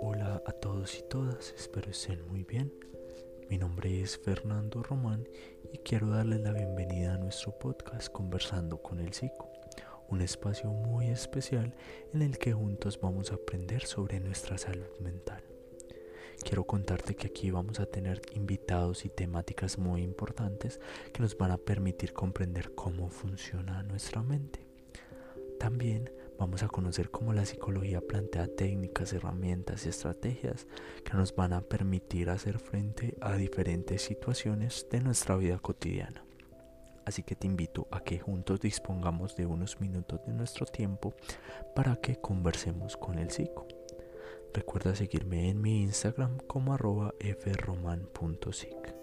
Hola a todos y todas, espero estén muy bien. Mi nombre es Fernando Román y quiero darles la bienvenida a nuestro podcast Conversando con el Psico, un espacio muy especial en el que juntos vamos a aprender sobre nuestra salud mental. Quiero contarte que aquí vamos a tener invitados y temáticas muy importantes que nos van a permitir comprender cómo funciona nuestra mente. También vamos a conocer cómo la psicología plantea técnicas, herramientas y estrategias que nos van a permitir hacer frente a diferentes situaciones de nuestra vida cotidiana. Así que te invito a que juntos dispongamos de unos minutos de nuestro tiempo para que conversemos con el psico. Recuerda seguirme en mi Instagram como arroba fromán.sic.